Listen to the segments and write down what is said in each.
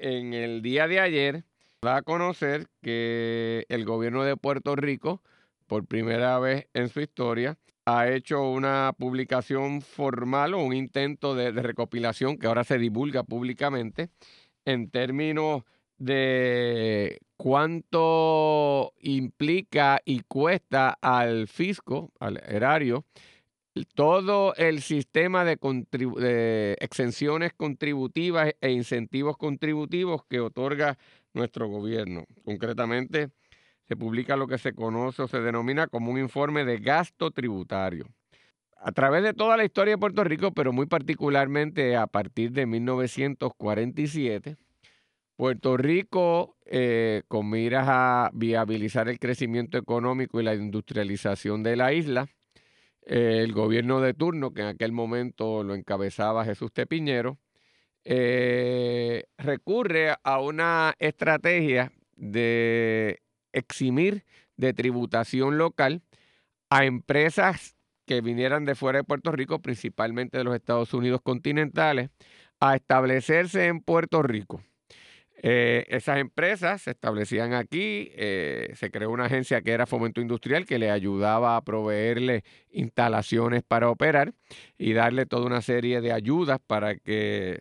en el día de ayer da a conocer que el gobierno de Puerto Rico, por primera vez en su historia, ha hecho una publicación formal o un intento de, recopilación que ahora se divulga públicamente en términos de cuánto implica y cuesta al fisco, al erario, todo el sistema de, exenciones contributivas e incentivos contributivos que otorga nuestro gobierno. Concretamente, se publica lo que se conoce o se denomina como un informe de gasto tributario. A través de toda la historia de Puerto Rico, pero muy particularmente a partir de 1947, Puerto Rico, eh, con miras a viabilizar el crecimiento económico y la industrialización de la isla, el gobierno de turno, que en aquel momento lo encabezaba Jesús Tepiñero, eh, recurre a una estrategia de eximir de tributación local a empresas que vinieran de fuera de Puerto Rico, principalmente de los Estados Unidos continentales, a establecerse en Puerto Rico. Eh, esas empresas se establecían aquí, eh, se creó una agencia que era Fomento Industrial que le ayudaba a proveerle instalaciones para operar y darle toda una serie de ayudas para que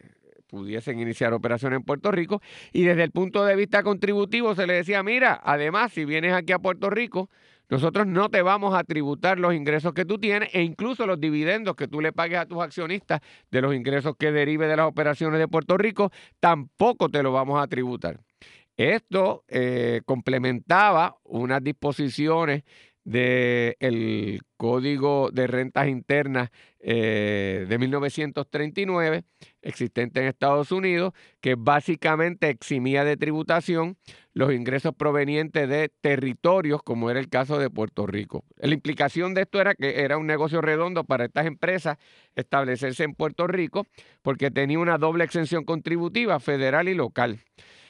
pudiesen iniciar operaciones en Puerto Rico. Y desde el punto de vista contributivo se le decía, mira, además, si vienes aquí a Puerto Rico, nosotros no te vamos a tributar los ingresos que tú tienes e incluso los dividendos que tú le pagues a tus accionistas de los ingresos que derive de las operaciones de Puerto Rico, tampoco te lo vamos a tributar. Esto eh, complementaba unas disposiciones del Código de Rentas Internas eh, de 1939, existente en Estados Unidos, que básicamente eximía de tributación los ingresos provenientes de territorios, como era el caso de Puerto Rico. La implicación de esto era que era un negocio redondo para estas empresas establecerse en Puerto Rico, porque tenía una doble exención contributiva federal y local.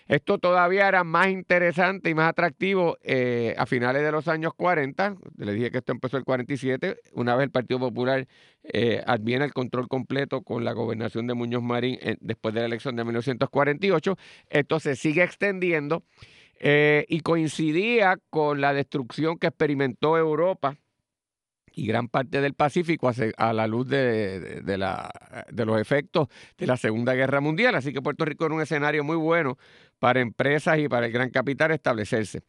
Esto todavía era más interesante y más atractivo eh, a finales de los años 40. Le dije que esto empezó el 47, una vez el Partido Popular eh, adviene el control completo con la gobernación de Muñoz Marín eh, después de la elección de 1948. Esto se sigue extendiendo y coincidía con la destrucción que experimentó Europa y gran parte del Pacífico a, la luz de, la, de, los efectos de la Segunda Guerra Mundial. Así que Puerto Rico era un escenario muy bueno para empresas y para el gran capital establecerse.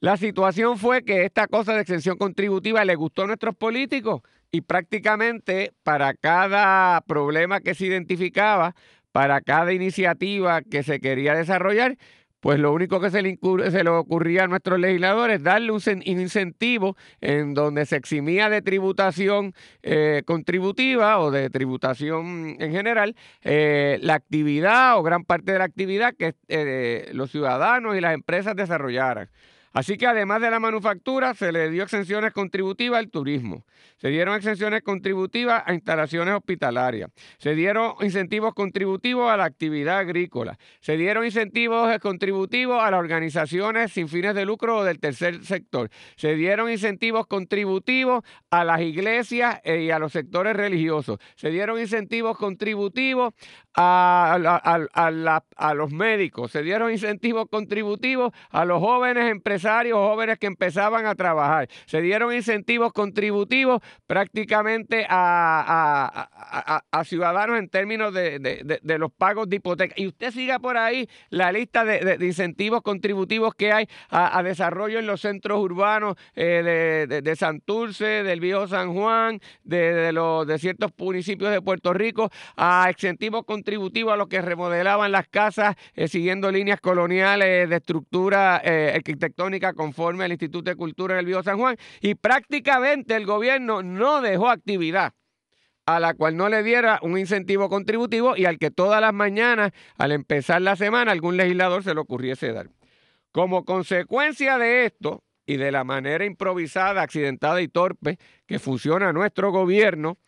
La situación fue que esta cosa de exención contributiva le gustó a nuestros políticos y prácticamente para cada problema que se identificaba, para cada iniciativa que se quería desarrollar, pues lo único que se le, se le, ocurría a nuestros legisladores es darle un, incentivo en donde se eximía de tributación eh, contributiva o de tributación en general eh, la actividad o gran parte de la actividad que eh, los ciudadanos y las empresas desarrollaran. Así que además de la manufactura, se le dio exenciones contributivas al turismo, se dieron exenciones contributivas a instalaciones hospitalarias, se dieron incentivos contributivos a la actividad agrícola, se dieron incentivos contributivos a las organizaciones sin fines de lucro o del tercer sector, se dieron incentivos contributivos a las iglesias eh, y a los sectores religiosos, se dieron incentivos contributivos a, a los médicos, se dieron incentivos contributivos a los jóvenes empresarios jóvenes que empezaban a trabajar. Se dieron incentivos contributivos prácticamente a, ciudadanos en términos de, los pagos de hipoteca. Y usted siga por ahí la lista de, incentivos contributivos que hay a, desarrollo en los centros urbanos eh, de, Santurce, del Viejo San Juan, de, los, de ciertos municipios de Puerto Rico, a incentivos contributivos a los que remodelaban las casas eh, siguiendo líneas coloniales de estructura eh, arquitectónica conforme al Instituto de Cultura del Bío San Juan y prácticamente el gobierno no dejó actividad a la cual no le diera un incentivo contributivo y al que todas las mañanas, al empezar la semana, algún legislador se le ocurriese dar. Como consecuencia de esto y de la manera improvisada, accidentada y torpe que funciona nuestro gobierno,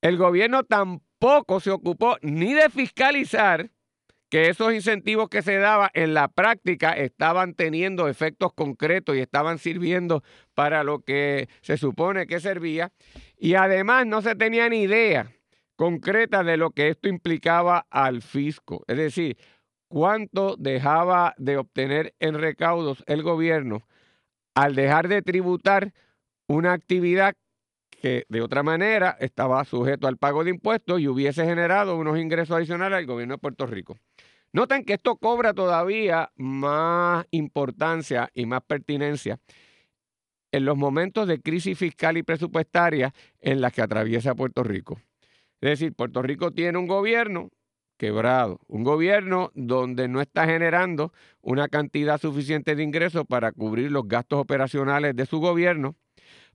el gobierno tampoco se ocupó ni de fiscalizar que esos incentivos que se daban en la práctica estaban teniendo efectos concretos y estaban sirviendo para lo que se supone que servía. Y además no se tenía ni idea concreta de lo que esto implicaba al fisco. Es decir, cuánto dejaba de obtener en recaudos el gobierno al dejar de tributar una actividad que de otra manera estaba sujeto al pago de impuestos y hubiese generado unos ingresos adicionales al gobierno de Puerto Rico. Noten que esto cobra todavía más importancia y más pertinencia en los momentos de crisis fiscal y presupuestaria en las que atraviesa Puerto Rico. Es decir, Puerto Rico tiene un gobierno quebrado, un gobierno donde no está generando una cantidad suficiente de ingresos para cubrir los gastos operacionales de su gobierno,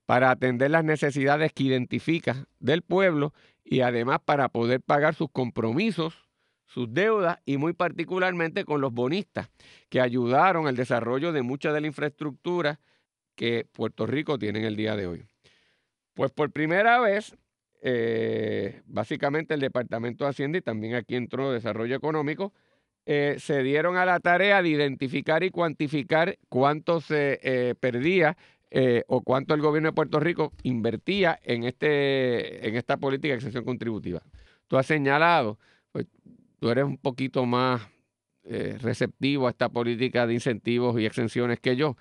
para atender las necesidades que identifica del pueblo y además para poder pagar sus compromisos, sus deudas y muy particularmente con los bonistas que ayudaron al desarrollo de mucha de la infraestructura que Puerto Rico tiene en el día de hoy. Pues por primera vez eh, básicamente el Departamento de Hacienda y también aquí entró Desarrollo Económico, eh, se dieron a la tarea de identificar y cuantificar cuánto se eh, perdía o cuánto el gobierno de Puerto Rico invertía en, este, en esta política de exención contributiva. Tú has señalado, pues, tú eres un poquito más receptivo a esta política de incentivos y exenciones que yo.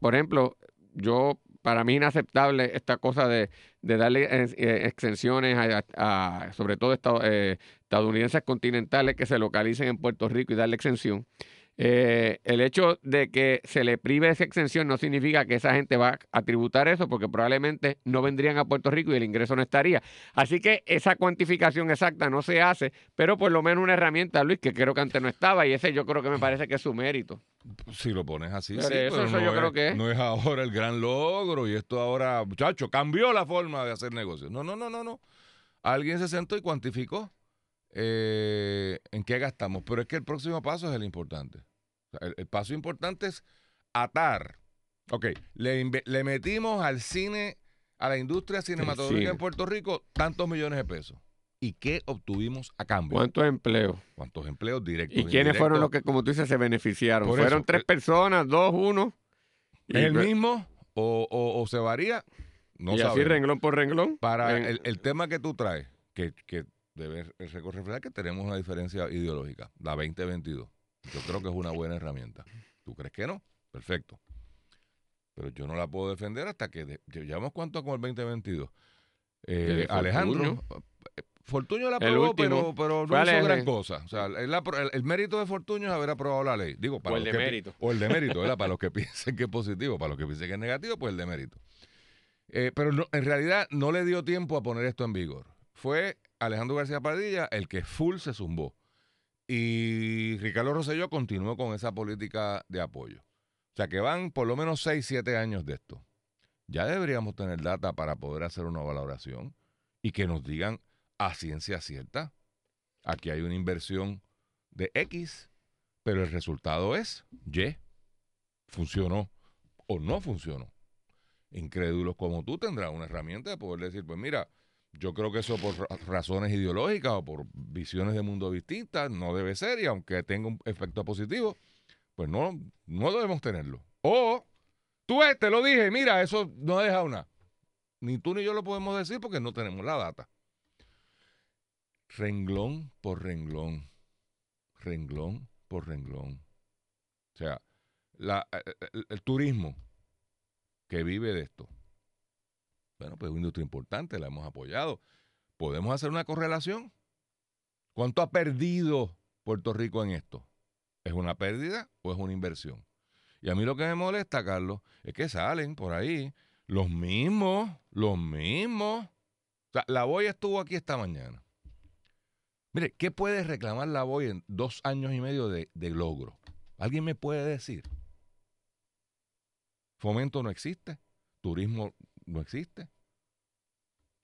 por ejemplo, yo para mí inaceptable esta cosa de, darle eh, exenciones a, sobre todo eh, estadounidenses continentales que se localicen en Puerto Rico y darle exención. Eh, el hecho de que se le prive esa exención no significa que esa gente va a tributar eso, porque probablemente no vendrían a Puerto Rico y el ingreso no estaría. Así que esa cuantificación exacta no se hace, pero por lo menos una herramienta, Luis, que creo que antes no estaba, y ese yo creo que me parece que es su mérito. Si lo pones así, sí, eso, yo es, creo que es. No es ahora el gran logro, y esto ahora, muchacho, cambió la forma de hacer negocios. No, no, no, no, no. Alguien se sentó y cuantificó eh, en qué gastamos, pero es que el próximo paso es el importante. El, paso importante es atar. Ok, le, le, metimos al cine, a la industria cinematográfica en Puerto Rico, tantos millones de pesos. ¿Y qué obtuvimos a cambio? ¿Cuántos empleos? ¿Cuántos empleos directos? ¿Y quiénes fueron los que, como tú dices, se beneficiaron? ¿Fueron tres eh, personas, dos, uno? ¿Es el mismo o, se varía? No y así renglón por renglón. Para el, tema que tú traes, que, que debe reflejar que tenemos una diferencia ideológica, la 2022. Yo creo que es una buena herramienta. ¿Tú crees que no? Perfecto. Pero yo no la puedo defender hasta que llevamos cuánto con el 2022. Eh, Alejandro, eh, Fortuño la aprobó, pero, pero no hizo gran cosa. O sea, el, mérito de Fortuño es haber aprobado la ley. Digo, para o el de mérito. O el de mérito, ¿verdad? para los que piensen que es positivo, para los que piensen que es negativo, pues el de mérito. Eh, pero en realidad no le dio tiempo a poner esto en vigor. Fue Alejandro García Padilla el que full se zumbó. Y Ricardo Rosselló continuó con esa política de apoyo. O sea que van por lo menos 6, 7 años de esto. Ya deberíamos tener data para poder hacer una valoración y que nos digan a ciencia cierta, aquí hay una inversión de X, pero el resultado es Y. Funcionó o no funcionó. Incrédulos como tú tendrás una herramienta de poder decir, pues mira, yo creo que eso por razones ideológicas o por visiones de mundo distintas no debe ser y aunque tenga un efecto positivo, pues no, no debemos tenerlo. O tú te lo dije, mira, eso no ha dejado nada. Ni tú ni yo lo podemos decir porque no tenemos la data. Renglón por renglón. Renglón por renglón. O sea, la, el turismo que vive de esto bueno, pues es una industria importante, la hemos apoyado. ¿Podemos hacer una correlación? ¿Cuánto ha perdido Puerto Rico en esto? ¿Es una pérdida o es una inversión? Y a mí lo que me molesta, Carlos, es que salen por ahí los mismos, los mismos. O sea, la boya estuvo aquí esta mañana. Mire, ¿qué puede reclamar la boya en dos años y medio de, de logro? ¿Alguien me puede decir? Fomento no existe, turismo no existe.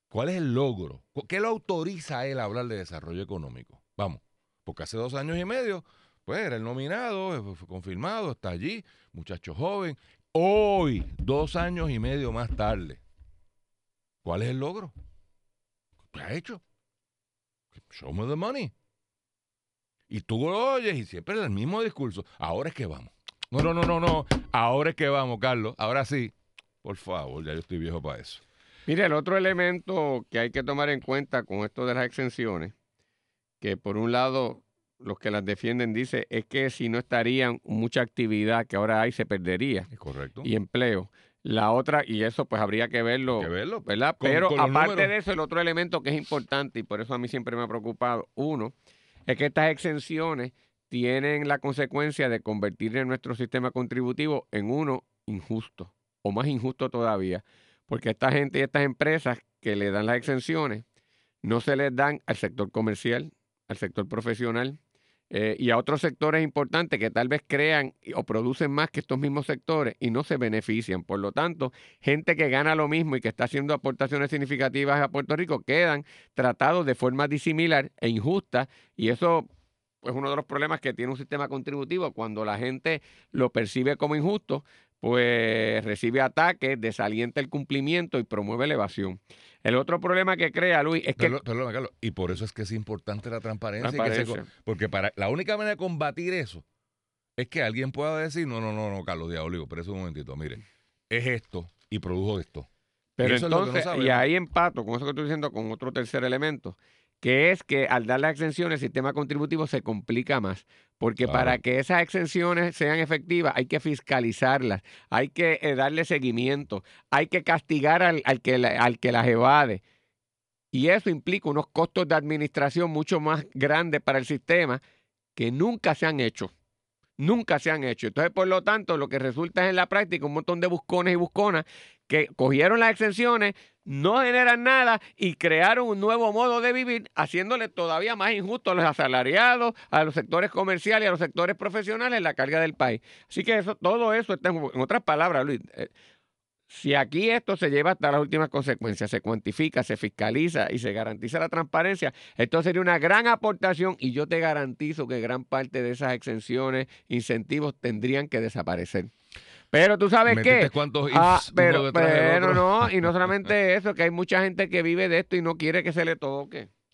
¿Cuál es el logro? ¿Qué lo autoriza a él a hablar de desarrollo económico? Vamos, porque hace dos años y medio, pues era el nominado, fue confirmado, está allí, muchacho joven. Hoy, dos años y medio más tarde, ¿cuál es el logro? ¿Qué ha hecho? Show me the money. Y tú lo oyes y siempre es el mismo discurso. Ahora es que vamos. No, no, no, no, no. Ahora es que vamos, Carlos. Ahora sí. Por favor, ya yo estoy viejo para eso. Mire, el otro elemento que hay que tomar en cuenta con esto de las exenciones, que por un lado los que las defienden, dice, es que si no estarían mucha actividad que ahora hay, se perdería. Es correcto. Y empleo. La otra, y eso pues habría que verlo, que verlo. ¿verdad? con- Pero con aparte de eso, el otro elemento que es importante, y por eso a mí siempre me ha preocupado, uno, es que estas exenciones tienen la consecuencia de convertir en nuestro sistema contributivo en uno injusto, o más injusto todavía, porque esta gente y estas empresas que le dan las exenciones no se les dan al sector comercial, al sector profesional eh, y a otros sectores importantes que tal vez crean o producen más que estos mismos sectores y no se benefician. Por lo tanto, gente que gana lo mismo y que está haciendo aportaciones significativas a Puerto Rico quedan tratados de forma disimilar e injusta y eso es uno de los problemas que tiene un sistema contributivo cuando la gente lo percibe como injusto, pues recibe ataques, desalienta el cumplimiento y promueve la evasión. El otro problema que crea, Luis, es que Perdón, perdón, Carlos, y por eso es que es importante la transparencia. se porque para la única manera de combatir eso es que alguien pueda decir, no, no, no, no, Carlos Diablo, pero eso un momentito, mire, es esto y produjo esto. Pero no entonces, y ahí empato con eso que estoy diciendo con otro tercer elemento, que es que al dar las exenciones el sistema contributivo se complica más, porque Claro. para que esas exenciones sean efectivas hay que fiscalizarlas, hay que eh, darle seguimiento, hay que castigar al, al que, la- al que las evade. Y eso implica unos costos de administración mucho más grandes para el sistema que nunca se han hecho. Nunca se han hecho. Entonces, por lo tanto, lo que resulta es en la práctica un montón de buscones y busconas que cogieron las exenciones, no generan nada y crearon un nuevo modo de vivir, haciéndole todavía más injusto a los asalariados, a los sectores comerciales a los sectores profesionales la carga del país. Así que eso, todo eso está en, en otras palabras, Luis. eh, si aquí esto se lleva hasta las últimas consecuencias, se cuantifica, se fiscaliza y se garantiza la transparencia, esto sería una gran aportación y yo te garantizo que gran parte de esas exenciones, incentivos tendrían que desaparecer. Pero tú sabes ¿Metiste qué, cuántos Ah, pero, pero no, y no solamente eso, que hay mucha gente que vive de esto y no quiere que se le toque.